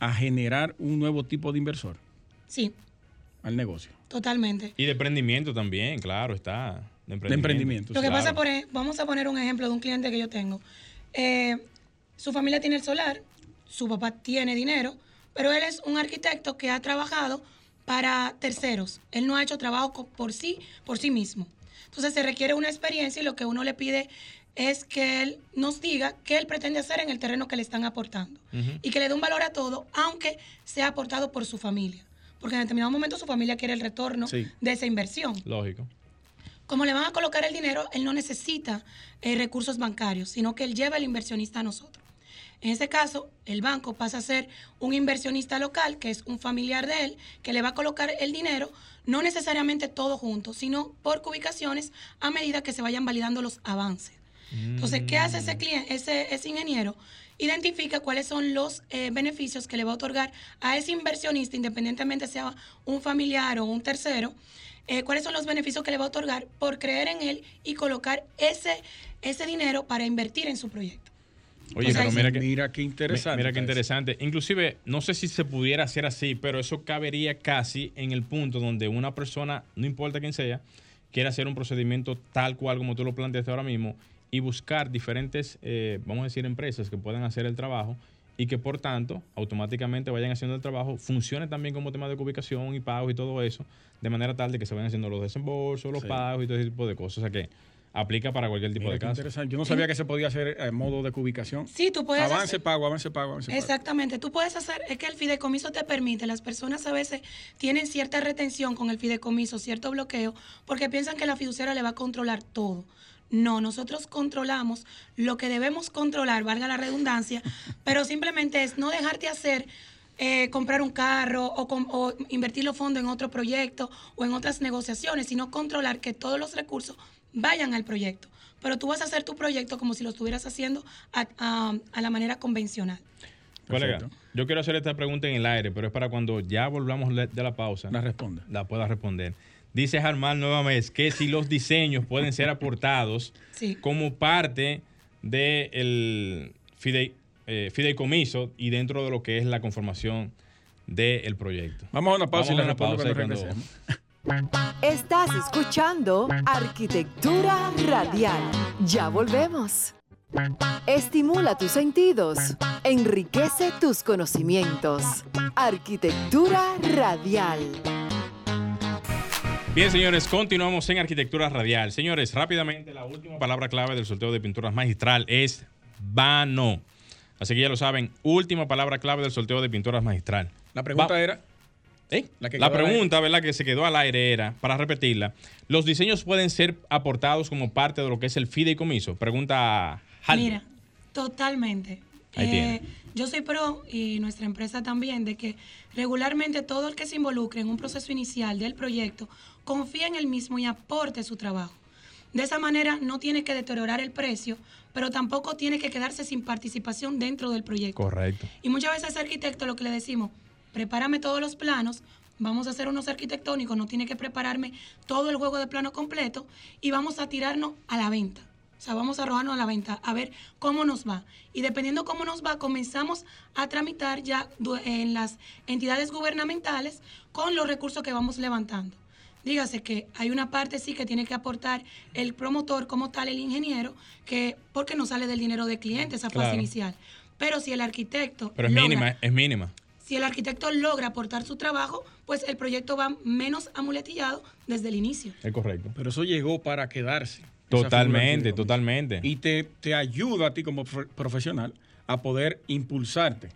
a generar un nuevo tipo de inversor. Sí. Al negocio. Totalmente. Y de emprendimiento también, claro, está. De emprendimiento. Lo que pasa por, vamos a poner un ejemplo de un cliente que yo tengo. Eh, su familia tiene el solar, su papá tiene dinero, pero él es un arquitecto que ha trabajado para terceros. Él no ha hecho trabajo por sí, por sí mismo. Entonces se requiere una experiencia y lo que uno le pide es que él nos diga qué él pretende hacer en el terreno que le están aportando y que le dé un valor a todo, aunque sea aportado por su familia. Porque en determinado momento su familia quiere el retorno de esa inversión. Lógico. Como le van a colocar el dinero, él no necesita eh, recursos bancarios, sino que él lleva el inversionista a nosotros. En ese caso, el banco pasa a ser un inversionista local, que es un familiar de él, que le va a colocar el dinero, no necesariamente todo junto, sino por ubicaciones a medida que se vayan validando los avances. Entonces, ¿qué hace ese cliente, ese, ese ingeniero? Identifica cuáles son los eh, beneficios que le va a otorgar a ese inversionista, independientemente sea un familiar o un tercero, eh, cuáles son los beneficios que le va a otorgar por creer en él y colocar ese, ese dinero para invertir en su proyecto. Oye, pero mira, que, mira qué interesante. Mira qué interesante. Inclusive, no sé si se pudiera hacer así, pero eso cabería casi en el punto donde una persona, no importa quién sea, quiere hacer un procedimiento tal cual como tú lo planteaste ahora mismo y buscar diferentes, eh, vamos a decir, empresas que puedan hacer el trabajo y que por tanto automáticamente vayan haciendo el trabajo, funcione también como tema de ubicación y pagos y todo eso, de manera tal de que se vayan haciendo los desembolsos, los pagos y todo ese tipo de cosas. O sea que aplica para cualquier tipo Mira de caso. interesante. Yo no sabía que se podía hacer en modo de cubicación. Sí, tú puedes Avance, hacer- pago, avance, pago, avance, pago. Exactamente, tú puedes hacer, es que el fideicomiso te permite, las personas a veces tienen cierta retención con el fideicomiso, cierto bloqueo, porque piensan que la fiduciaria le va a controlar todo. No, nosotros controlamos lo que debemos controlar, valga la redundancia, pero simplemente es no dejarte hacer, eh, comprar un carro o, com- o invertir los fondos en otro proyecto o en otras negociaciones, sino controlar que todos los recursos vayan al proyecto. Pero tú vas a hacer tu proyecto como si lo estuvieras haciendo a, a- a la manera convencional. Colega, yo quiero hacer esta pregunta en el aire, pero es para cuando ya volvamos de la pausa. La responde. la pueda responder. Dice Jarmal nuevamente que si los diseños pueden ser aportados Sí. como parte del fideicomiso y dentro de lo que es la conformación del proyecto. Vamos a una pausa Vamos y a la una pausa cuando. Estás escuchando Arquitectura Radial. Ya volvemos. Estimula tus sentidos, enriquece tus conocimientos. Arquitectura Radial. Bien, señores, continuamos en Arquitectura Radial. Señores, rápidamente, la última palabra clave del sorteo de pinturas magistral es vano. Así que ya lo saben, última palabra clave del sorteo de pinturas magistral. La pregunta Va- era, ¿Eh? La La, que quedó al pregunta, ¿verdad? Que se quedó al aire era, para repetirla, ¿los diseños pueden ser aportados como parte de lo que es el fideicomiso? Pregunta Haldo. Mira, totalmente. Eh, Ahí tiene. Yo soy pro y nuestra empresa también de que regularmente todo el que se involucre en un proceso inicial del proyecto confía en el mismo y aporte su trabajo. De esa manera no tiene que deteriorar el precio, pero tampoco tiene que quedarse sin participación dentro del proyecto. Correcto. Y muchas veces al arquitecto lo que le decimos, prepárame todos los planos, vamos a hacer unos arquitectónicos, no tiene que prepararme todo el juego de plano completo y vamos a tirarnos a la venta. O sea, vamos a arrojarnos a la venta, a ver cómo nos va. Y dependiendo cómo nos va, comenzamos a tramitar ya en las entidades gubernamentales con los recursos que vamos levantando. Dígase que hay una parte sí que tiene que aportar el promotor como tal, el ingeniero, que porque no sale del dinero del cliente esa fase Claro. inicial. Pero si el arquitecto Pero es logra- mínima, es mínima. si el arquitecto logra aportar su trabajo, pues el proyecto va menos amuletillado desde el inicio. Es correcto. pero eso llegó para quedarse. Totalmente, totalmente. Y te, te ayuda a ti como profe- profesional a poder impulsarte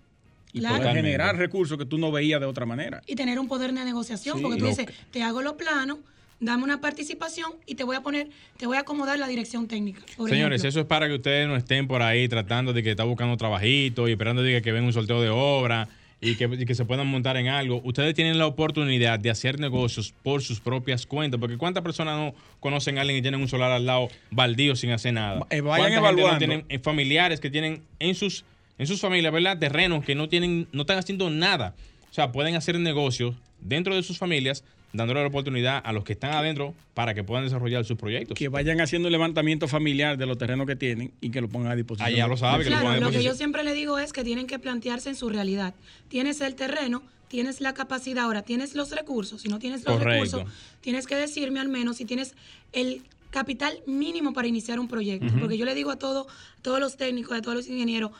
y Claro. poder Totalmente. generar recursos que tú no veías de otra manera. Y tener un poder de negociación, Sí, porque tú lo dices, que- te hago los planos, dame una participación y te voy a poner, te voy a acomodar la dirección técnica. Señores, ejemplo. eso es para que ustedes no estén por ahí tratando de que está buscando trabajito y esperando de que, que venga un sorteo de obra y que, y que se puedan montar en algo. Ustedes tienen la oportunidad de hacer negocios por sus propias cuentas, porque ¿cuántas personas no conocen a alguien y tienen un solar al lado baldío sin hacer nada? Eh, vayan ¿Cuánta gente evaluando. no tienen eh, familiares que tienen en sus en sus familias, ¿verdad? Terrenos que no tienen no están haciendo nada. O sea, pueden hacer negocios dentro de sus familias dándole la oportunidad a los que están adentro para que puedan desarrollar sus proyectos. Que vayan haciendo un levantamiento familiar de los terrenos que tienen y que lo pongan a disposición. Ah, ya lo sabe, que lo Claro, pongan a lo que yo siempre le digo es que tienen que plantearse en su realidad. Tienes el terreno, tienes la capacidad, ahora tienes los recursos. Si no tienes los Correcto. recursos, tienes que decirme al menos si tienes el capital mínimo para iniciar un proyecto. Porque yo le digo a, todo, a todos los técnicos, a todos los ingenieros,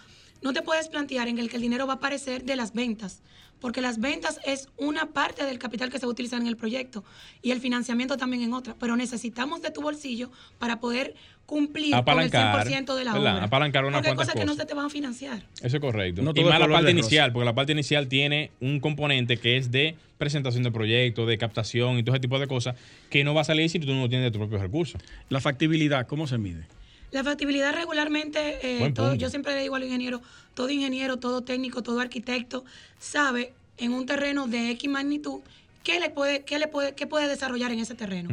no te puedes plantear en el que el dinero va a aparecer de las ventas. Porque las ventas es una parte del capital que se va a utilizar en el proyecto y el financiamiento también en otra. Pero necesitamos de tu bolsillo para poder cumplir Apalancar, con el 100% de la ¿verdad? obra. Apalancar unas Porque hay cosas que no se te van a financiar. Eso es correcto. No y más la parte inicial, porque la parte inicial tiene un componente que es de presentación de proyectos, de captación y todo ese tipo de cosas que no va a salir si tú no tienes de tus propios recursos. La factibilidad, ¿cómo se mide? La factibilidad regularmente, eh, todo- yo siempre le digo al ingeniero, todo ingeniero, todo técnico, todo arquitecto sabe en un terreno de X magnitud qué le puede, qué le puede, qué puede desarrollar en ese terreno.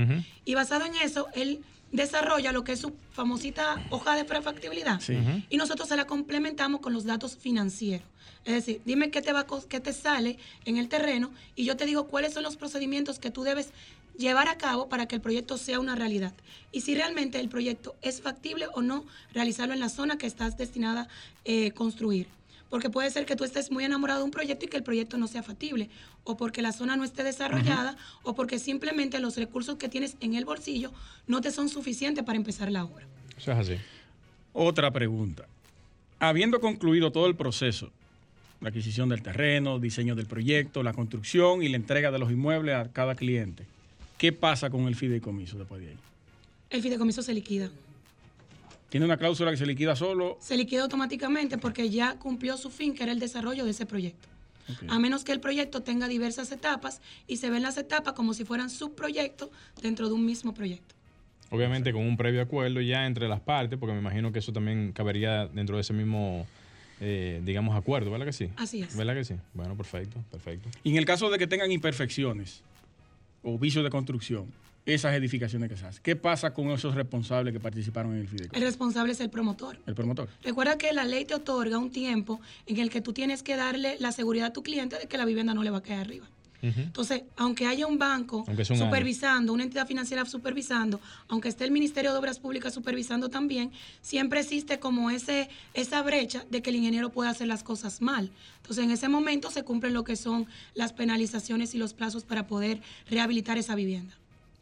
Y basado en eso, él desarrolla lo que es su famosita hoja de prefactibilidad. Sí. Y nosotros se la complementamos con los datos financieros. Es decir, dime qué te, va, qué te sale en el terreno y yo te digo cuáles son los procedimientos que tú debes llevar a cabo para que el proyecto sea una realidad. Y si realmente el proyecto es factible o no realizarlo en la zona que estás destinada a eh, construir. Porque puede ser que tú estés muy enamorado de un proyecto y que el proyecto no sea factible, o porque la zona no esté desarrollada, o porque simplemente los recursos que tienes en el bolsillo no te son suficientes para empezar la obra. Eso es así. Otra pregunta. Habiendo concluido todo el proceso, la adquisición del terreno, diseño del proyecto, la construcción y la entrega de los inmuebles a cada cliente, ¿qué pasa con el fideicomiso después de ahí? El fideicomiso se liquida. ¿Tiene una cláusula que se liquida solo? Se liquida automáticamente porque ya cumplió su fin, que era el desarrollo de ese proyecto. A menos que el proyecto tenga diversas etapas y se ven las etapas como si fueran subproyectos dentro de un mismo proyecto. Obviamente con un previo acuerdo ya entre las partes, porque me imagino que eso también cabería dentro de ese mismo, eh, digamos, acuerdo, ¿verdad que sí? Así es. ¿Verdad que sí? Bueno, perfecto, perfecto. Y en el caso de que tengan imperfecciones o vicios de construcción, esas edificaciones que se hacen, ¿qué pasa con esos responsables que participaron en el El fideicomiso? responsable es el promotor. El promotor. Recuerda que la ley te otorga un tiempo en el que tú tienes que darle la seguridad a tu cliente de que la vivienda no le va a caer arriba. Entonces, aunque haya un banco año. supervisando, una entidad financiera supervisando, aunque esté el Ministerio de Obras Públicas supervisando también, siempre existe como ese, esa brecha de que el ingeniero puede hacer las cosas mal. Entonces, en ese momento se cumplen lo que son las penalizaciones y los plazos para poder rehabilitar esa vivienda.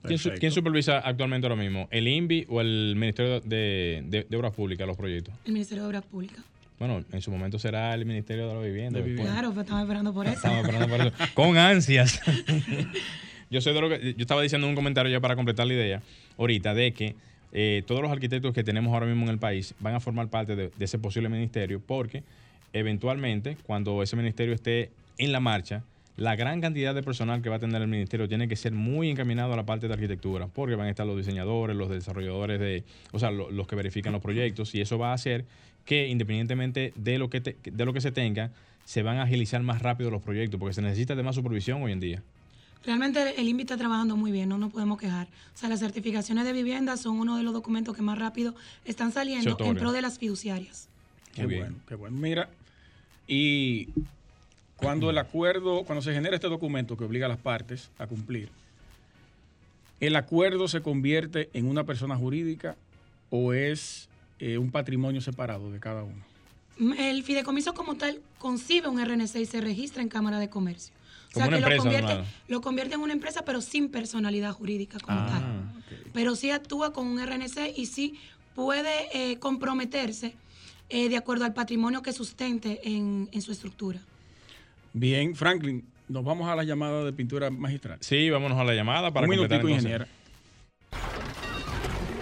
¿Quién, su- Perfecto. quién supervisa actualmente ahora mismo? ¿El INVI o el Ministerio de, de- de Obras Públicas los proyectos? El Ministerio de Obras Públicas. Bueno, en su momento será el Ministerio de la Vivienda. De. Claro, pues estamos esperando por eso. Estamos esperando por eso. Con ansias. yo soy de lo que. Yo estaba diciendo en un comentario ya para completar la idea, ahorita, de que eh, todos los arquitectos que tenemos ahora mismo en el país van a formar parte de, de ese posible ministerio, porque eventualmente, cuando ese ministerio esté en la marcha, la gran cantidad de personal que va a tener el ministerio tiene que ser muy encaminado a la parte de arquitectura, porque van a estar los diseñadores, los desarrolladores de, o sea, lo- los que verifican los proyectos, y eso va a hacer que independientemente de lo que, te- de lo que se tenga, se van a agilizar más rápido los proyectos, porque se necesita de más supervisión hoy en día. Realmente el INVI está trabajando muy bien, no nos podemos quejar. O sea, las certificaciones de vivienda son uno de los documentos que más rápido están saliendo en pro de las fiduciarias. Qué bueno, qué bueno. Mira, y cuando el acuerdo, cuando se genera este documento que obliga a las partes a cumplir, ¿el acuerdo se convierte en una persona jurídica o es eh, un patrimonio separado de cada uno? El fideicomiso como tal concibe un RNC y se registra en Cámara de Comercio. O sea que lo convierte, lo convierte en una empresa, pero sin personalidad jurídica como Ah, tal. Pero sí actúa con un RNC y sí puede eh, comprometerse eh, de acuerdo al patrimonio que sustente en, en su estructura. Bien, Franklin, nos vamos a la llamada de pintura magistral. Sí, vámonos a la llamada para Un completar entonces. ingeniera.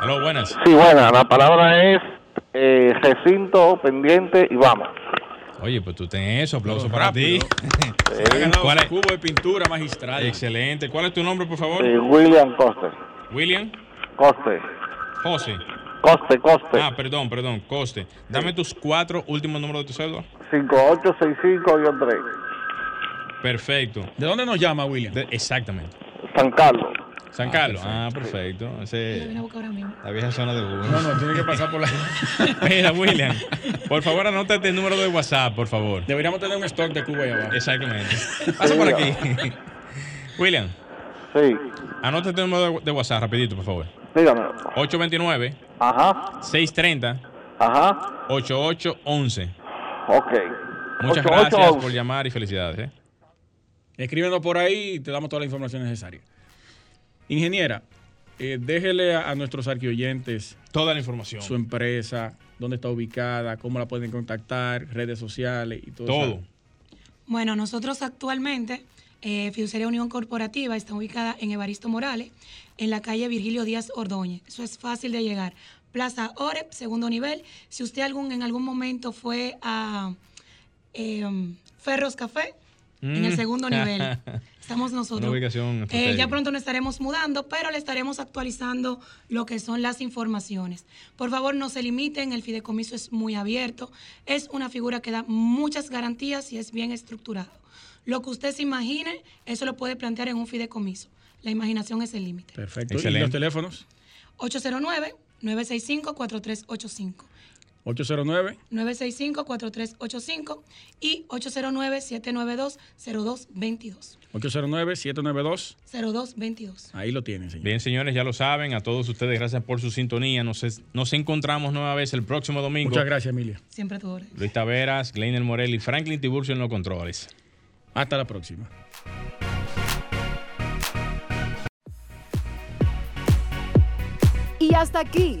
Aló, buenas. Sí, buena, la palabra es eh, recinto, pendiente y vamos. Oye, pues tú tenés eso, aplauso para ti. Ha ganado ¿Cuál es? cubo de pintura magistral. Excelente. ¿Cuál es tu nombre, por favor? Eh, William Coste. William. Coste. José. Coste, Coste. Ah, perdón, perdón, Coste. Dame tus cuatro últimos números de tu cédula. 5865-3. Perfecto. ¿De dónde nos llama, William? De- exactamente. San Carlos. San Ah, Carlos. perfecto. Ah, perfecto. Ese, la vieja zona de Google. No, no, tiene que pasar por la... Mira, William, por favor, anótate el número de WhatsApp, por favor. Deberíamos tener un stock de cubo ahí abajo. Exactamente. Pasa por aquí. William, Sí. anótate el número de, de WhatsApp rapidito, por favor. Dígame. 829 Ajá. 630 Ajá. 8811. Ok. Muchas 88. gracias por llamar y felicidades. ¿eh? Escríbenos por ahí y te damos toda la información necesaria. Ingeniera, eh, déjele a, a nuestros arqueoyentes Toda la información. su empresa, dónde está ubicada, cómo la pueden contactar, redes sociales y todo. Todo. eso. Bueno, nosotros actualmente, eh, Fiduciaria Unión Corporativa está ubicada en Evaristo Morales, en la calle Virgilio Díaz Ordóñez. Eso es fácil de llegar. Plaza Oreb, segundo nivel. Si usted algún, en algún momento fue a eh, Ferros Café, en el Mm. segundo nivel. Estamos nosotros. Una ubicación Eh, ya pronto nos estaremos mudando, pero le estaremos actualizando lo que son las informaciones. Por favor, no se limiten, el fideicomiso es muy abierto, es una figura que da muchas garantías y es bien estructurado. Lo que usted se imagine, eso lo puede plantear en un fideicomiso. La imaginación es el límite. Perfecto. ¿Y Excelente. los teléfonos? 809-965-4385. 809 965-4385 y 809-792-0222. 809-792. 0222. Ahí lo tienen, señor. Bien, señores, ya lo saben. A todos ustedes, gracias por su sintonía. Nos, es- nos encontramos nueva vez el próximo domingo. Muchas gracias, Emilia. Siempre a tu orden. Luis Taveras, Gleiner Morel y Franklin Tiburcio en los controles. Hasta la próxima. Y hasta aquí,